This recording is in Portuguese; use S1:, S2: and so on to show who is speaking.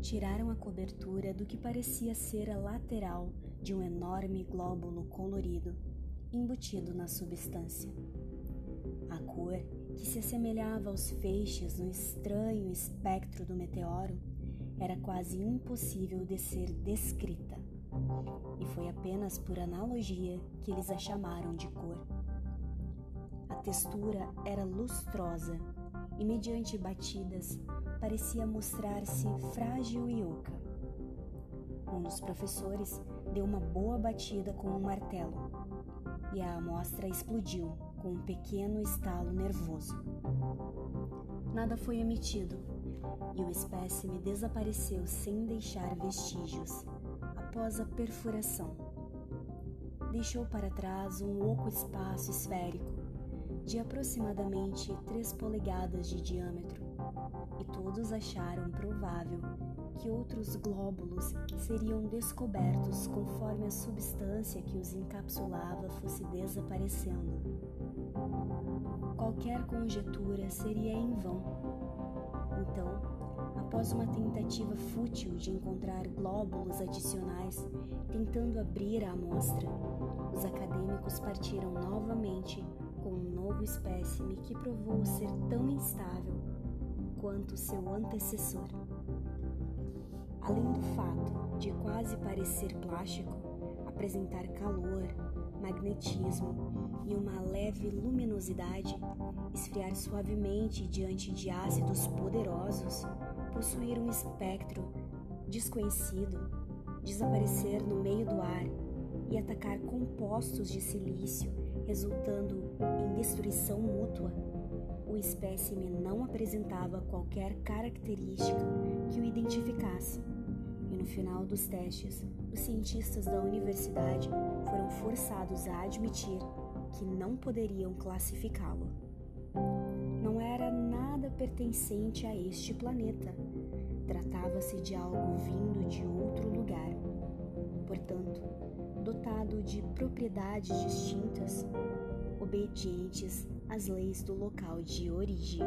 S1: tiraram a cobertura do que parecia ser a lateral de um enorme glóbulo colorido embutido na substância. A cor, que se assemelhava aos feixes no estranho espectro do meteoro, era quase impossível de ser descrita. E foi apenas por analogia que eles a chamaram de cor. A textura era lustrosa e, mediante batidas, parecia mostrar-se frágil e oca. Um dos professores deu uma boa batida com um martelo e a amostra explodiu com um pequeno estalo nervoso. Nada foi emitido e o espécime desapareceu sem deixar vestígios após a perfuração. Deixou para trás um oco espaço esférico de aproximadamente 3 polegadas de diâmetro e todos acharam provável que outros glóbulos seriam descobertos conforme a substância que os encapsulava fosse desaparecendo. Qualquer conjetura seria em vão. Então, após uma tentativa fútil de encontrar glóbulos adicionais tentando abrir a amostra, os acadêmicos partiram novamente com um novo espécime que provou ser tão instável quanto seu antecessor. Além do fato de quase parecer plástico, apresentar calor, magnetismo e uma leve luminosidade, esfriar suavemente diante de ácidos poderosos, possuir um espectro desconhecido, desaparecer no meio do ar e atacar compostos de silício, resultando em destruição mútua, o espécime não apresentava qualquer característica que o identificasse no final dos testes, os cientistas da universidade foram forçados a admitir que não poderiam classificá-lo. Não era nada pertencente a este planeta. Tratava-se de algo vindo de outro. Portanto, dotado de propriedades distintas, obedientes às leis do local de origem.